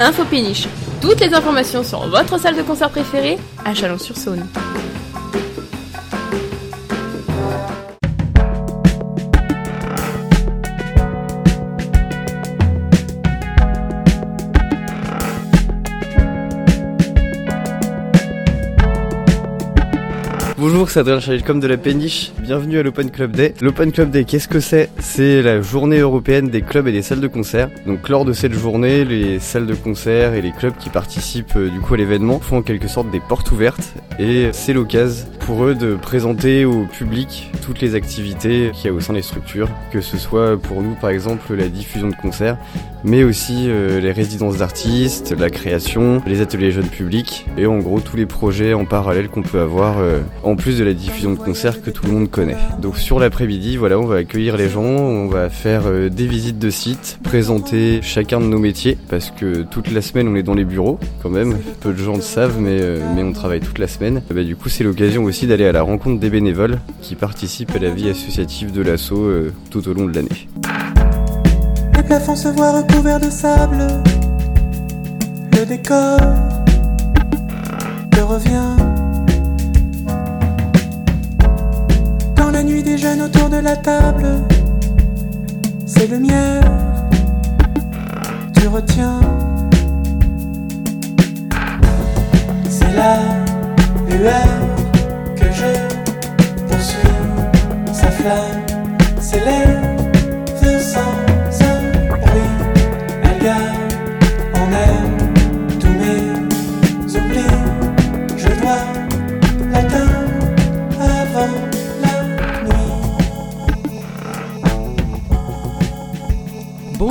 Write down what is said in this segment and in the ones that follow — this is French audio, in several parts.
Info Péniche. Toutes les informations sur votre salle de concert préférée à Chalon-sur-Saône. Bonjour, c'est Adrien Chalicom de la Péniche. Bienvenue à l'Open Club Day. L'Open Club Day, qu'est-ce que c'est? C'est la journée européenne des clubs et des salles de concert. Donc lors de cette journée, les salles de concert et les clubs qui participent euh, du coup à l'événement font en quelque sorte des portes ouvertes et c'est l'occasion pour eux de présenter au public toutes les activités qu'il y a au sein des structures, que ce soit pour nous par exemple la diffusion de concerts, mais aussi euh, les résidences d'artistes, la création, les ateliers jeunes publics et en gros tous les projets en parallèle qu'on peut avoir euh, en plus de la diffusion de concerts que tout le monde connaît. Donc sur l'après-midi, voilà, on va accueillir les gens, on va faire euh, des visites de sites, présenter chacun de nos métiers parce que toute la semaine on est dans les bureaux quand même, peu de gens le savent mais, mais on travaille toute la semaine. Bah, du coup c'est l'occasion aussi d'aller à la rencontre des bénévoles qui participent à la vie associative de l'assaut euh, tout au long de l'année. Les plafonds se voient recouverts de sable, le décor. Des jeunes autour de la table, c'est miel, tu retiens. C'est la lueur que je poursuis sa flamme s'élève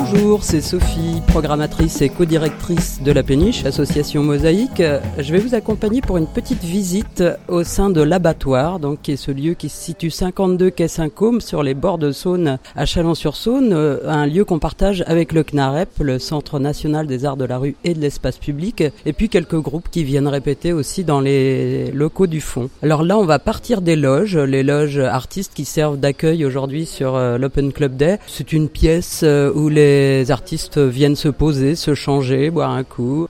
Bonjour, c'est Sophie, programmatrice et co-directrice de la Péniche, association Mosaïque. Je vais vous accompagner pour une petite visite au sein de l'abattoir, donc qui est ce lieu qui se situe 52 quai Saint-Côme sur les bords de Saône à Chalon-sur-Saône, euh, un lieu qu'on partage avec le CNAREP, le Centre national des arts de la rue et de l'espace public, et puis quelques groupes qui viennent répéter aussi dans les locaux du fond. Alors là, on va partir des loges, les loges artistes qui servent d'accueil aujourd'hui sur euh, l'Open Club Day. C'est une pièce euh, où les artistes viennent se poser, se changer, boire un coup.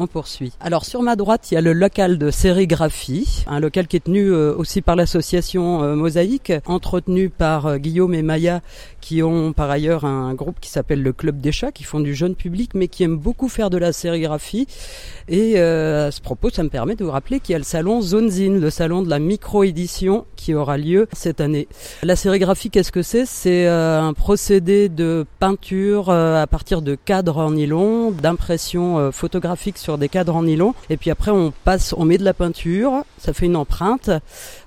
On poursuit. Alors sur ma droite, il y a le local de sérigraphie, un local qui est tenu euh, aussi par l'association euh, Mosaïque, entretenu par euh, Guillaume et Maya, qui ont par ailleurs un groupe qui s'appelle le Club des Chats, qui font du jeune public, mais qui aiment beaucoup faire de la sérigraphie. Et à ce propos, ça me permet de vous rappeler qu'il y a le salon Zonezine, le salon de la micro-édition, qui aura lieu cette année. La sérigraphie, qu'est-ce que c'est? C'est un procédé de peinture à partir de cadres en nylon, d'impression photographique sur des cadres en nylon. Et puis après, on passe, on met de la peinture, ça fait une empreinte,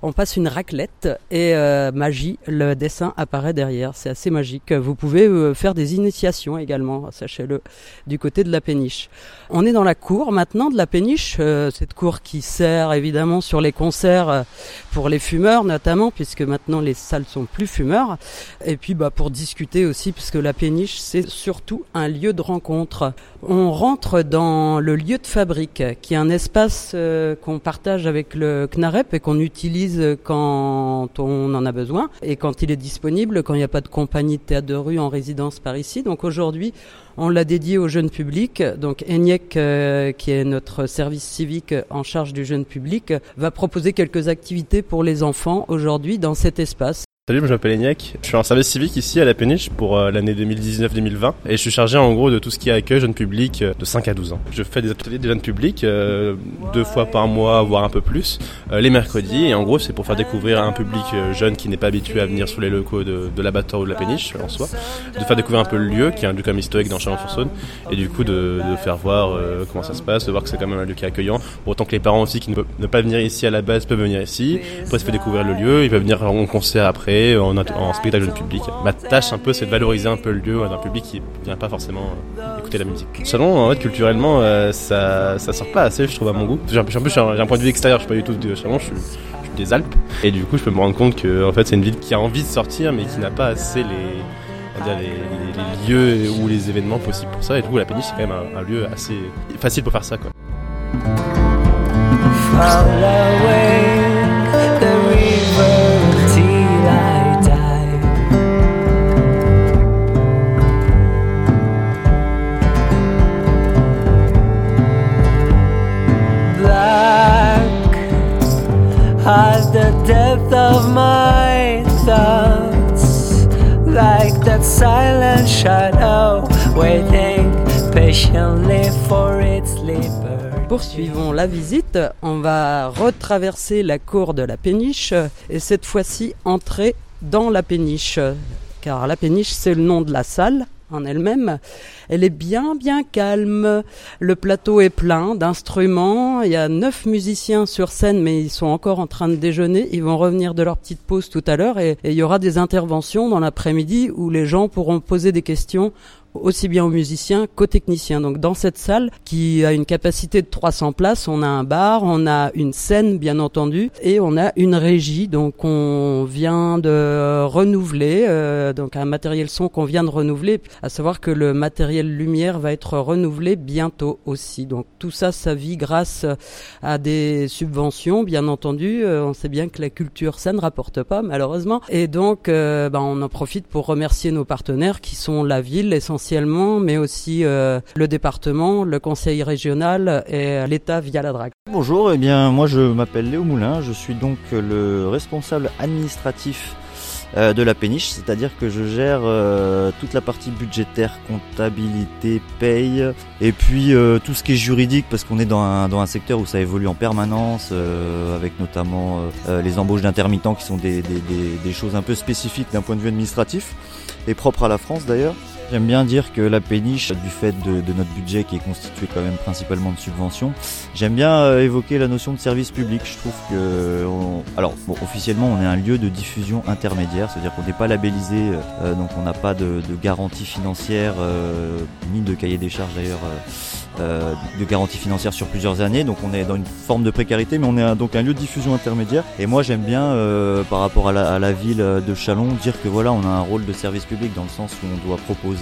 on passe une raclette et euh, magie, le dessin apparaît derrière. C'est assez magique. Vous pouvez euh, faire des initiations également, sachez-le, du côté de la péniche. On est dans la cour maintenant de la péniche, euh, cette cour qui sert évidemment sur les concerts euh, pour les fumeurs notamment, puisque maintenant les salles sont plus fumeurs. Et puis bah, pour discuter aussi, puisque la péniche c'est surtout un lieu de rencontre. On rentre dans le lieu de fabrique, qui est un espace euh, qu'on partage avec le CNAREP et qu'on utilise quand on en a besoin et quand il est disponible, quand il n'y a pas de compagnie de théâtre de rue en résidence par ici. Donc aujourd'hui, on l'a dédié au jeune public. Donc ENIEC, euh, qui est notre service civique en charge du jeune public, va proposer quelques activités pour les enfants aujourd'hui dans cet espace. Salut, je m'appelle Eniac. Je suis en service civique ici à la Péniche pour euh, l'année 2019-2020 et je suis chargé en gros de tout ce qui est accueil jeune public euh, de 5 à 12 ans. Je fais des ateliers de jeunes publics euh, deux fois par mois, voire un peu plus, euh, les mercredis et en gros c'est pour faire découvrir un public euh, jeune qui n'est pas habitué à venir sur les locaux de, de l'abattoir ou de la Péniche en soi, de faire découvrir un peu le lieu qui est un lieu comme historique dans Chalon-sur-Saône et du coup de, de faire voir euh, comment ça se passe, de voir que c'est quand même un lieu qui est accueillant. Autant que les parents aussi qui ne peuvent pas venir ici à la base peuvent venir ici. Après se fait découvrir le lieu, ils peuvent venir en concert après, en, int- en spectacle jeune public. Ma tâche un peu c'est de valoriser un peu le lieu d'un public qui vient pas forcément euh, écouter la musique. Le salon en fait culturellement euh, ça, ça sort pas assez je trouve à mon goût. J'ai un, point de vue extérieur, je suis pas du tout de Chalon, je suis, je suis des Alpes et du coup je peux me rendre compte que en fait c'est une ville qui a envie de sortir mais qui n'a pas assez les on va dire, les, les- les lieux ou les événements possibles pour ça et du coup la péniche c'est quand même un, un lieu assez facile pour faire ça quoi. Depth of my thoughts, like that silent shadow waiting patiently for its. Poursuivons la visite. On va retraverser la cour de la péniche et cette fois-ci entrer dans la péniche. Car la péniche, c'est le nom de la salle en elle-même. Elle est bien, bien calme. Le plateau est plein d'instruments. Il y a neuf musiciens sur scène, mais ils sont encore en train de déjeuner. Ils vont revenir de leur petite pause tout à l'heure et, il y aura des interventions dans l'après-midi où les gens pourront poser des questions aussi bien aux musiciens qu'aux techniciens. Donc dans cette salle qui a une capacité de 300 places, on a un bar, on a une scène bien entendu et on a une régie. Donc on vient de renouveler, euh, donc un matériel son qu'on vient de renouveler, à savoir que le matériel lumière va être renouvelé bientôt aussi. Donc tout ça, ça vit grâce à des subventions, bien entendu. Euh, on sait bien que la culture, ça ne rapporte pas malheureusement. Et donc euh, ben, on en profite pour remercier nos partenaires qui sont la ville essentiellement mais aussi euh, le département, le conseil régional et l'État via la DRAC. Bonjour, eh bien moi je m'appelle Léo Moulin, je suis donc le responsable administratif euh, de la péniche, c'est-à-dire que je gère euh, toute la partie budgétaire, comptabilité, paye, et puis tout ce qui est juridique, parce qu'on est dans un, secteur où ça évolue en permanence, avec notamment les embauches d'intermittents qui sont des, des choses un peu spécifiques d'un point de vue administratif, et propres à la France d'ailleurs. J'aime bien dire que la péniche, du fait de, notre budget qui est constitué quand même principalement de subventions, j'aime bien euh, évoquer la notion de service public. Je trouve que, alors officiellement, on est un lieu de diffusion intermédiaire, c'est-à-dire qu'on n'est pas labellisé, euh, donc on n'a pas de, garantie financière euh, ni de cahier des charges d'ailleurs. Euh, de garantie financière sur plusieurs années, donc on est dans une forme de précarité, mais on est un, donc un lieu de diffusion intermédiaire. Et moi j'aime bien, euh, par rapport à la, à la, ville de Chalon, dire que voilà, on a un rôle de service public dans le sens où on doit proposer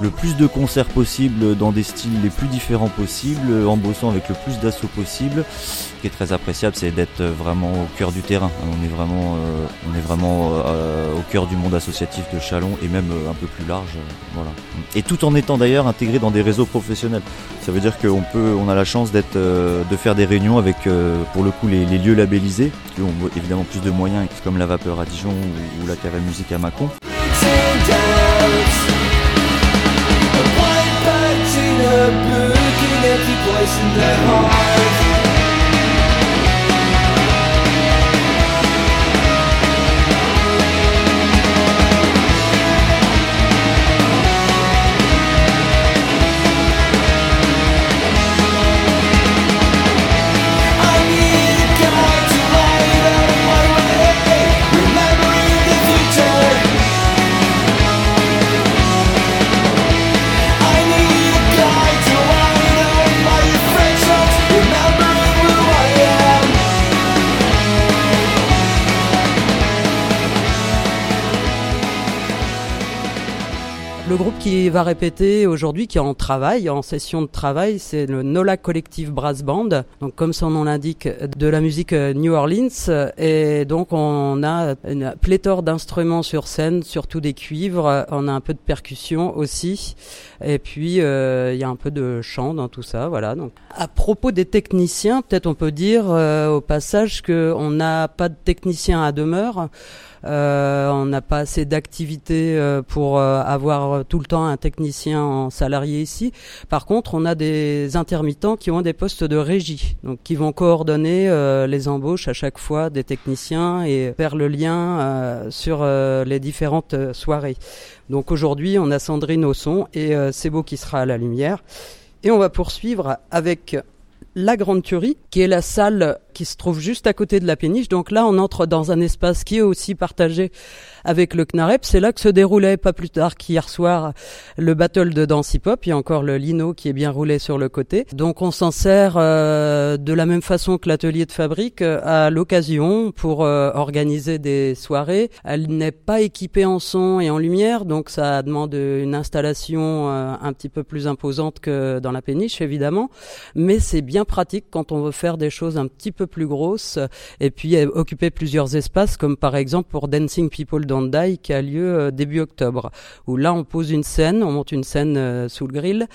le, plus de concerts possible dans des styles les plus différents possibles, en bossant avec le plus d'assauts possible. Ce qui est très appréciable, c'est d'être vraiment au cœur du terrain. On est vraiment, euh, on est vraiment euh, au cœur du monde associatif de Chalon et même un peu plus large, voilà. Et tout en étant d'ailleurs intégré dans des réseaux professionnels. Ça veut dire qu'on peut, on a la chance d'être, euh, de faire des réunions avec, euh, pour le coup, les, lieux labellisés, qui ont évidemment plus de moyens, comme la Vapeur à Dijon ou, la Cave à Musique à Mâcon. Le groupe qui va répéter aujourd'hui, qui est en travail, en session de travail, c'est le Nola Collective Brass Band. Donc, comme son nom l'indique, de la musique New Orleans. Et donc, on a une pléthore d'instruments sur scène, surtout des cuivres. On a un peu de percussion aussi. Et puis, euh, il y a un peu de chant dans tout ça. Voilà. Donc, à propos des techniciens, peut-être on peut dire euh, au passage qu'on n'a pas de technicien à demeure. Euh, on n'a pas assez d'activités euh, pour euh, avoir tout le temps un technicien en salarié ici. Par contre, on a des intermittents qui ont des postes de régie, donc qui vont coordonner les embauches à chaque fois des techniciens et faire le lien sur les différentes soirées. Donc aujourd'hui, on a Sandrine au son et beau qui sera à la lumière. Et on va poursuivre avec la Grande Tuerie, qui est la salle qui se trouve juste à côté de la péniche. Donc là, on entre dans un espace qui est aussi partagé avec le CNAREP. C'est là que se déroulait pas plus tard qu'hier soir le battle de danse hip-hop. Il y a encore le lino qui est bien roulé sur le côté. Donc on s'en sert euh, de la même façon que l'atelier de fabrique euh, à l'occasion pour euh, organiser des soirées. Elle n'est pas équipée en son et en lumière, donc ça demande une installation euh, un petit peu plus imposante que dans la péniche évidemment. Mais c'est bien pratique quand on veut faire des choses un petit peu plus grosses et puis occuper plusieurs espaces comme par exemple pour Dancing People Don't Qui a lieu début octobre où là on pose une scène, on monte une scène euh, sous le grill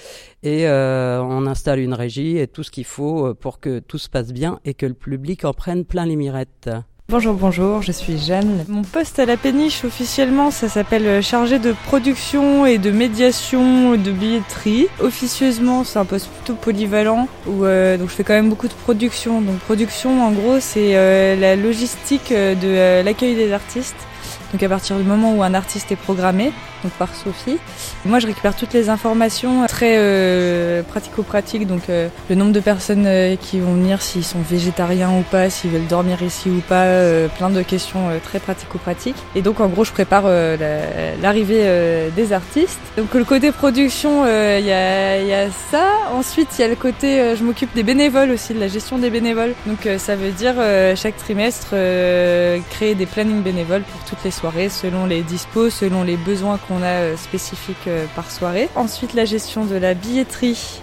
et euh, on installe une régie et tout ce qu'il faut pour que tout se passe bien et que le public en prenne plein les mirettes. Bonjour, bonjour, je suis Jeanne. Mon poste à la péniche officiellement, ça s'appelle euh, chargé de production et de médiation de billetterie. Officieusement, c'est un poste plutôt polyvalent où euh, donc je fais quand même beaucoup de production. Donc production, en gros, c'est euh, la logistique euh, de euh, l'accueil des artistes. Donc à partir du moment où un artiste est programmé, donc par Sophie, moi je récupère toutes les informations très euh, pratico-pratiques, donc euh, le nombre de personnes euh, qui vont venir, s'ils sont végétariens ou pas, s'ils veulent dormir ici ou pas, euh, plein de questions euh, très pratico-pratiques. Et donc en gros je prépare euh, la- l'arrivée euh, des artistes. Donc le côté production, euh, il y, a, ça. Ensuite il y a le côté, euh, je m'occupe des bénévoles aussi, de la gestion des bénévoles. Donc euh, ça veut dire euh, chaque trimestre euh, créer des plannings bénévoles pour toutes les soirées selon les dispos, selon les besoins qu'on a euh, spécifiques euh, par soirée. Ensuite la gestion de la billetterie.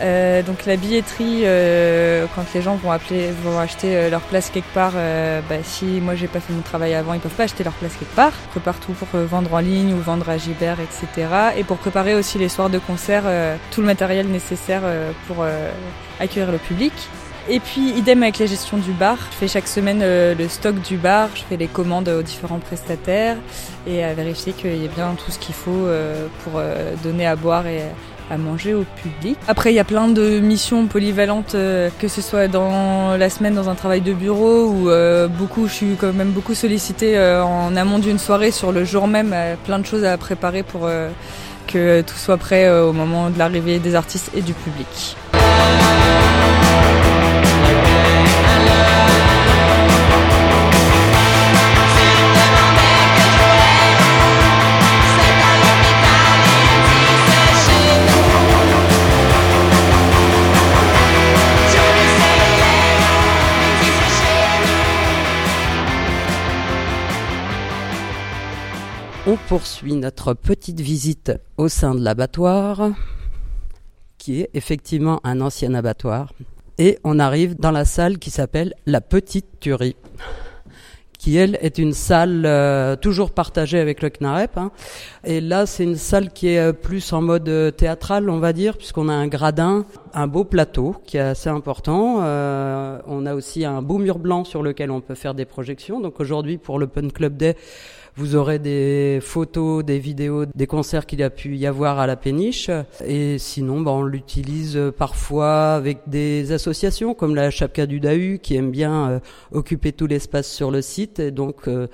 Euh, donc la billetterie, quand les gens vont appeler, vont acheter leur place quelque part, bah, si moi j'ai pas fait mon travail avant, ils peuvent pas acheter leur place quelque part. Je prépare tout pour vendre en ligne ou vendre à Gibert, etc. Et pour préparer aussi les soirs de concert, tout le matériel nécessaire pour accueillir le public. Et puis idem avec la gestion du bar. Je fais chaque semaine euh, le stock du bar, je fais les commandes aux différents prestataires et à vérifier qu'il y ait bien tout ce qu'il faut euh, pour euh, donner à boire et à manger au public. Après, il y a plein de missions polyvalentes, que ce soit dans la semaine dans un travail de bureau ou beaucoup, je suis quand même beaucoup sollicitée en amont d'une soirée sur le jour même, plein de choses à préparer pour que tout soit prêt au moment de l'arrivée des artistes et du public. On poursuit notre petite visite au sein de l'abattoir, qui est effectivement un ancien abattoir. Et on arrive dans la salle qui s'appelle la Petite Tuerie, qui elle est une salle euh, toujours partagée avec le CNAREP. hein. Et là, c'est une salle qui est euh, plus en mode euh, théâtral, on va dire, puisqu'on a un gradin, un beau plateau qui est assez important. On a aussi un beau mur blanc sur lequel on peut faire des projections. Donc aujourd'hui, pour l'Open Club Day, vous aurez des photos, des vidéos, des concerts qu'il a pu y avoir à la péniche. Et sinon, bah, on l'utilise parfois avec des associations comme la Chapka du Dahu qui aime bien euh, occuper tout l'espace sur le site et donc euh,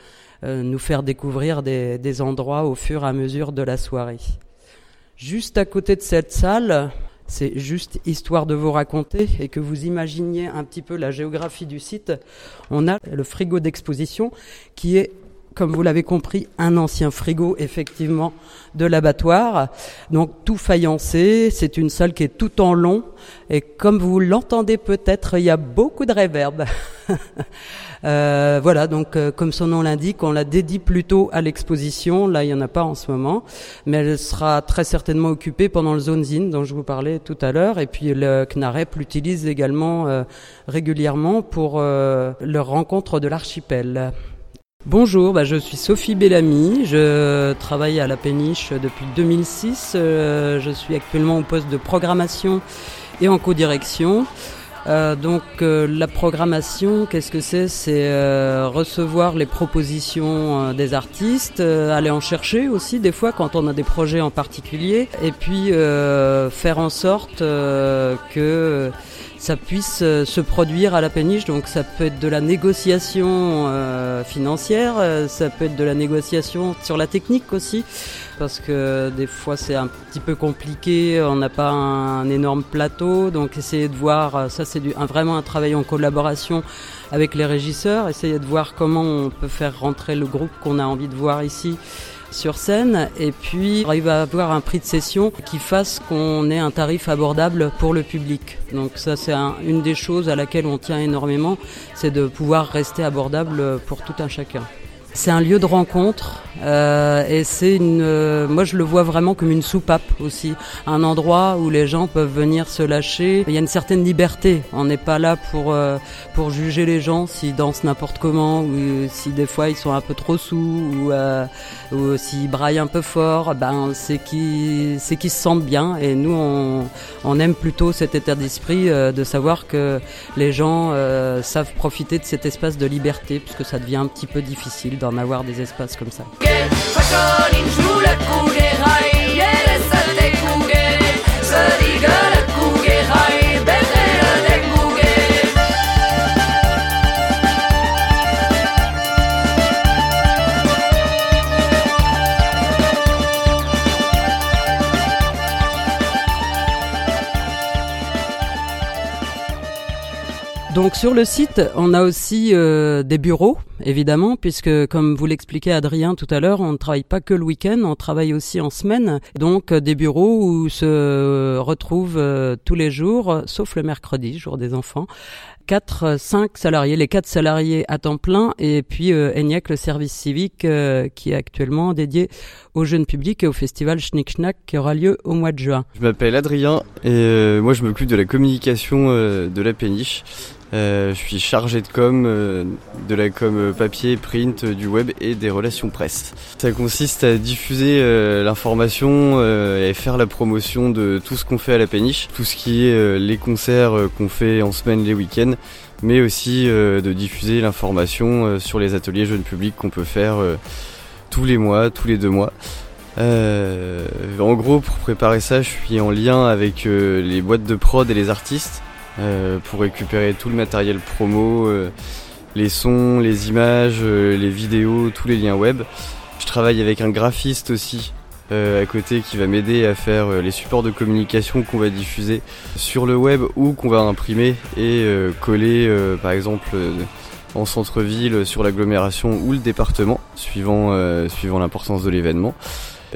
euh, nous faire découvrir des endroits au fur et à mesure de la soirée. Juste à côté de cette salle, c'est juste histoire de vous raconter et que vous imaginiez un petit peu la géographie du site. On a le frigo d'exposition qui est comme vous l'avez compris, un ancien frigo, effectivement, de l'abattoir. Donc, tout faïencé. C'est une salle qui est tout en long. Et comme vous l'entendez peut-être, il y a beaucoup de réverb. Euh, voilà, donc euh, comme son nom l'indique, on la dédie plutôt à l'exposition. Là, il n'y en a pas en ce moment, mais elle sera très certainement occupée pendant le zone zine dont je vous parlais tout à l'heure. Et puis le CNAREP l'utilise également euh, régulièrement pour euh, leur rencontre de l'archipel. Bonjour, bah, je suis Sophie Bellamy, je travaille à la péniche depuis 2006, Euh, je suis actuellement au poste de programmation et en co-direction. Euh, donc euh, la programmation, qu'est-ce que c'est? C'est recevoir les propositions des artistes, aller en chercher aussi des fois quand on a des projets en particulier, et puis faire en sorte que ça puisse euh, se produire à la péniche. Donc ça peut être de la négociation euh, financière, euh, ça peut être de la négociation sur la technique aussi, parce que des fois c'est un petit peu compliqué, on n'a pas un, énorme plateau, donc essayer de voir, ça c'est un- vraiment un travail en collaboration avec les régisseurs, essayer de voir comment on peut faire rentrer le groupe qu'on a envie de voir ici sur scène et puis il va avoir un prix de session qui fasse qu'on ait un tarif abordable pour le public. Donc ça c'est un- une des choses à laquelle on tient énormément, c'est de pouvoir rester abordable pour tout un chacun. C'est un lieu de rencontre euh, et c'est une. euh, moi, je le vois vraiment comme une soupape aussi, un endroit où les gens peuvent venir se lâcher. Il y a une certaine liberté. On n'est pas là pour euh, pour juger les gens s'ils dansent n'importe comment ou si des fois ils sont un peu trop sous ou, euh, ou s'ils braillent un peu fort. Ben, c'est qu'ils c'est qu'ils se sentent bien et nous on on aime plutôt cet état d'esprit euh, de savoir que les gens euh, savent profiter de cet espace de liberté puisque ça devient un petit peu difficile d'en avoir des espaces comme ça. Donc sur le site, on a aussi euh, des bureaux, évidemment, puisque comme vous l'expliquait Adrien tout à l'heure, on ne travaille pas que le week-end, on travaille aussi en semaine. Donc euh, des bureaux où se retrouvent euh, tous les jours, sauf le mercredi, jour des enfants, quatre, euh, cinq salariés, les quatre salariés à temps plein, et puis euh, ENIAC, le service civique, euh, qui est actuellement dédié au jeune public et au festival Schnick Schnack qui aura lieu au mois de juin. Je m'appelle Adrien et euh, moi je m'occupe de la communication euh, de la péniche. Euh, je suis chargé de com, euh, de la com euh, papier, print, euh, du web et des relations presse. Ça consiste à diffuser euh, l'information euh, et faire la promotion de tout ce qu'on fait à la péniche, tout ce qui est les concerts qu'on fait en semaine, les week-ends, mais aussi de diffuser l'information sur les ateliers jeunes publics qu'on peut faire tous les mois, tous les deux mois. En gros, pour préparer ça, je suis en lien avec les boîtes de prod et les artistes pour récupérer tout le matériel promo, euh, les sons, les images, euh, les vidéos, tous les liens web. Je travaille avec un graphiste aussi euh, à côté qui va m'aider à faire euh, les supports de communication qu'on va diffuser sur le web ou qu'on va imprimer et euh, coller euh, par exemple euh, en centre-ville sur l'agglomération ou le département suivant, euh, suivant l'importance de l'événement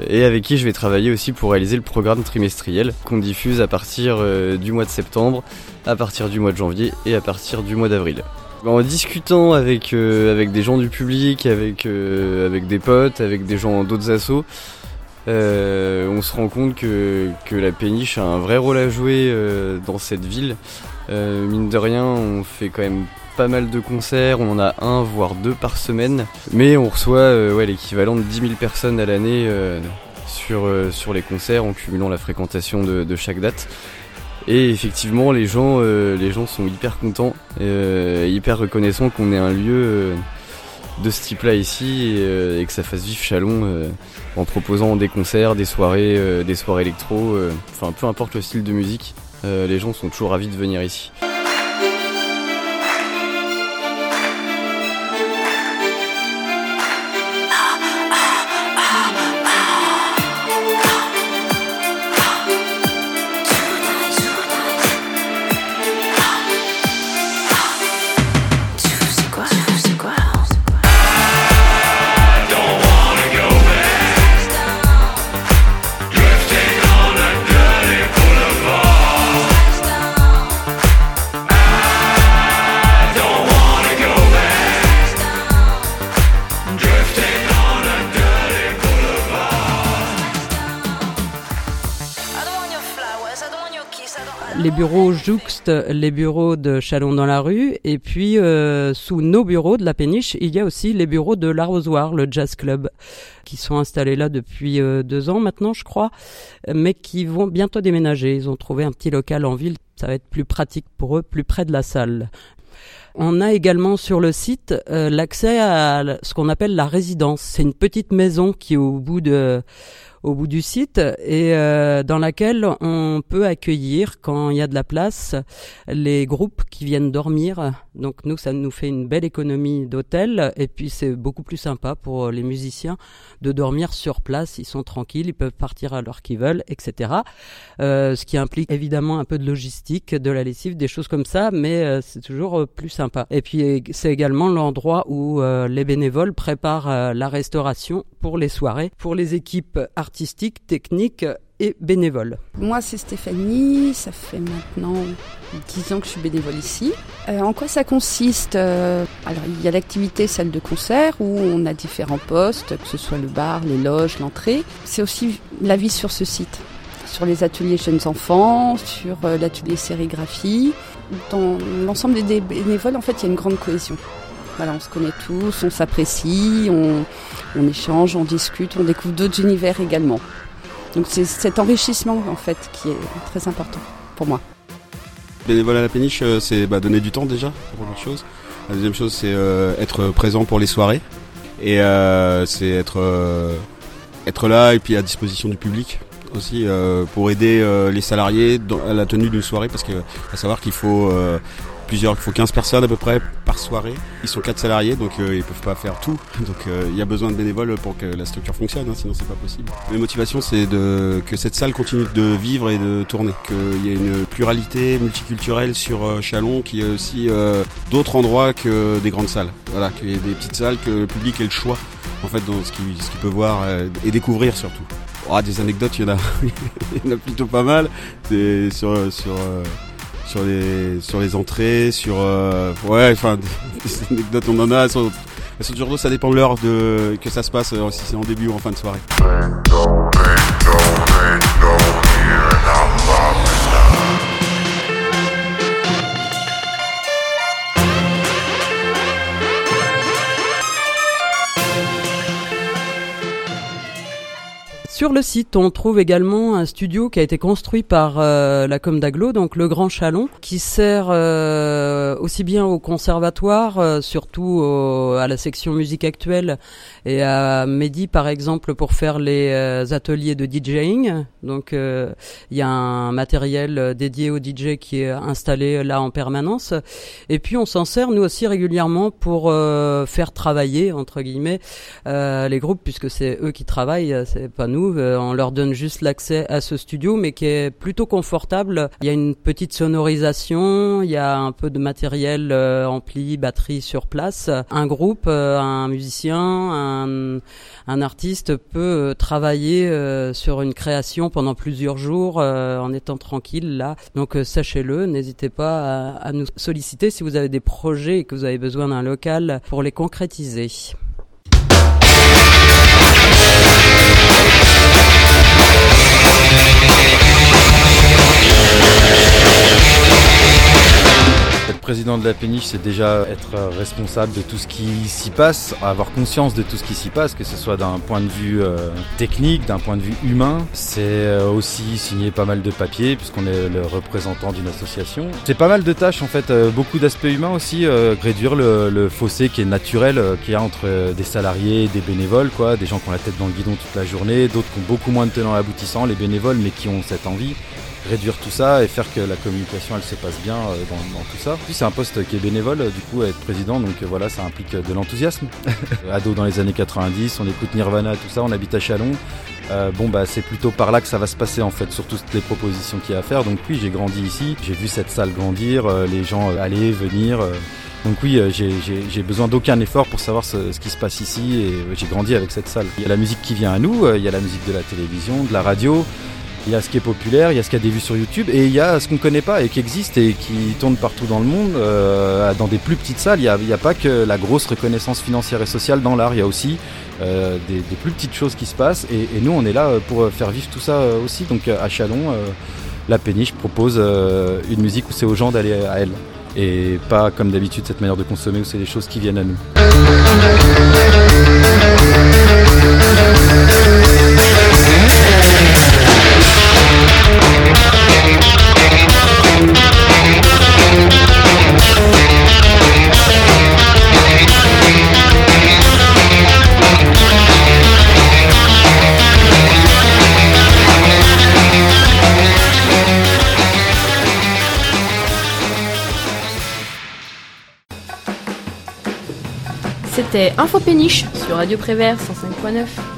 et avec qui je vais travailler aussi pour réaliser le programme trimestriel qu'on diffuse à partir euh, du mois de septembre, à partir du mois de janvier et à partir du mois d'avril. En discutant avec, euh, avec des gens du public, avec, euh, avec des potes, avec des gens d'autres assos, on se rend compte que, que la péniche a un vrai rôle à jouer dans cette ville. Mine de rien, on fait quand même pas mal de concerts, on en a un voire deux par semaine, mais on reçoit euh, l'équivalent de 10 000 personnes à l'année euh, sur, euh, sur les concerts en cumulant la fréquentation de, chaque date. Et effectivement, les gens, sont hyper contents, hyper reconnaissants qu'on ait un lieu de ce type-là ici et, que ça fasse vivre Chalon en proposant des concerts, des soirées, des soirées électro, enfin peu importe le style de musique, les gens sont toujours ravis de venir ici. Bureaux jouxtent les bureaux de Chalon dans la rue et puis euh, sous nos bureaux de la péniche, il y a aussi les bureaux de l'Arrosoir, le jazz club, qui sont installés là depuis euh, deux ans maintenant, je crois, mais qui vont bientôt déménager. Ils ont trouvé un petit local en ville, ça va être plus pratique pour eux, plus près de la salle. On a également sur le site euh, l'accès à ce qu'on appelle la résidence. C'est une petite maison qui est au bout de au bout du site et euh, dans laquelle on peut accueillir quand il y a de la place les groupes qui viennent dormir. Donc nous ça nous fait une belle économie d'hôtel et puis c'est beaucoup plus sympa pour les musiciens de dormir sur place. Ils sont tranquilles, ils peuvent partir à l'heure qu'ils veulent, etc. Euh, ce qui implique évidemment un peu de logistique, de la lessive, des choses comme ça, mais euh, c'est toujours euh, plus sympa. Et puis c'est également l'endroit où euh, les bénévoles préparent la restauration pour les soirées, pour les équipes artistiques, techniques et bénévole. Moi, c'est Stéphanie. Ça fait maintenant 10 ans que je suis bénévole ici. Euh, en quoi ça consiste Euh, Alors, il y a l'activité salle de concert où on a différents postes, que ce soit le bar, les loges, l'entrée. C'est aussi la vie sur ce site, sur les ateliers jeunes enfants, sur euh, l'atelier sérigraphie. Dans l'ensemble des bénévoles, en fait, il y a une grande cohésion. On se connaît tous, on s'apprécie, on, échange, on discute, on découvre d'autres univers également. Donc c'est cet enrichissement en fait qui est très important pour moi. Bénévole à la péniche, euh, c'est bah, donner du temps déjà, pour première chose. La deuxième chose, c'est euh, être présent pour les soirées. Et euh, c'est être, être là et puis à disposition du public aussi pour aider les salariés à la tenue d'une soirée parce que faut savoir qu'il faut plusieurs, il faut 15 personnes à peu près par soirée. Ils sont quatre salariés donc euh, ils peuvent pas faire tout. Donc euh, il y a besoin de bénévoles pour que la structure fonctionne, hein, sinon c'est pas possible. Les motivations c'est de que cette salle continue de vivre et de tourner, qu'il y ait une pluralité multiculturelle sur euh, Chalon, qu'il y ait aussi euh, d'autres endroits que des grandes salles. Voilà, qu'il y ait des petites salles que le public ait le choix en fait dans ce qu'il peut voir et découvrir surtout. Ah, des anecdotes, il y en a, il y en a plutôt pas mal. Sur sur sur les sur les entrées, sur euh, ouais, enfin des anecdotes, on en a. Elles sont, elles ça dépend de l'heure de que ça se passe, euh, si c'est en début ou en fin de soirée. Sur le site, on trouve également un studio qui a été construit par euh, la Com d'Aglo, donc le Grand Chalon, qui sert euh, aussi bien au conservatoire, euh, surtout au- à la section musique actuelle, et à Mehdi par exemple pour faire les euh, ateliers de DJing. Donc euh, il y a un matériel euh, dédié au DJ qui est installé là en permanence. Et puis on s'en sert nous aussi régulièrement pour faire travailler entre guillemets les groupes puisque c'est eux qui travaillent, c'est pas nous. Euh, on leur donne juste l'accès à ce studio, mais qui est plutôt confortable. Il y a une petite sonorisation, il y a un peu de matériel euh, ampli, batterie sur place. Un groupe, euh, un musicien, un, un artiste peut travailler sur une création pendant plusieurs jours en étant tranquille là. Donc sachez-le, n'hésitez pas à, à nous solliciter si vous avez des projets et que vous avez besoin d'un local pour les concrétiser. Président de la péniche, c'est déjà être responsable de tout ce qui s'y passe, avoir conscience de tout ce qui s'y passe, que ce soit d'un point de vue euh, technique, d'un point de vue humain. C'est euh, aussi signer pas mal de papiers, puisqu'on est le représentant d'une association. C'est pas mal de tâches, en fait, euh, beaucoup d'aspects humains aussi, réduire le, fossé qui est naturel qu'il y a entre des salariés des bénévoles, quoi, des gens qui ont la tête dans le guidon toute la journée, d'autres qui ont beaucoup moins de tenants aboutissants, les bénévoles, mais qui ont cette envie réduire tout ça et faire que la communication elle se passe bien euh, dans, dans tout ça. Puis c'est un poste qui est bénévole, euh, du coup être président, donc euh, voilà, ça implique de l'enthousiasme. Ado dans les années 90, on écoute Nirvana, tout ça, on habite à Chalon. Euh, bon bah c'est plutôt par là que ça va se passer en fait, sur toutes les propositions qu'il y a à faire. Donc oui, j'ai grandi ici, j'ai vu cette salle grandir, euh, les gens euh, aller, venir. donc oui, j'ai- besoin d'aucun effort pour savoir ce, ce qui se passe ici et j'ai grandi avec cette salle. Il y a la musique qui vient à nous, il y a la musique de la télévision, de la radio, il y a ce qui est populaire, il y a ce qui a des vues sur YouTube et il y a ce qu'on connaît pas et qui existe et qui tourne partout dans le monde. euh, dans des plus petites salles, il n'y a, pas que la grosse reconnaissance financière et sociale dans l'art, il y a aussi euh, des, des plus petites choses qui se passent et, nous on est là euh, pour faire vivre tout ça aussi. Donc à Chalon, la péniche propose une musique où c'est aux gens d'aller à elle et pas comme d'habitude cette manière de consommer où c'est les choses qui viennent à nous. C'était Info Péniche sur Radio Prévert 105.9.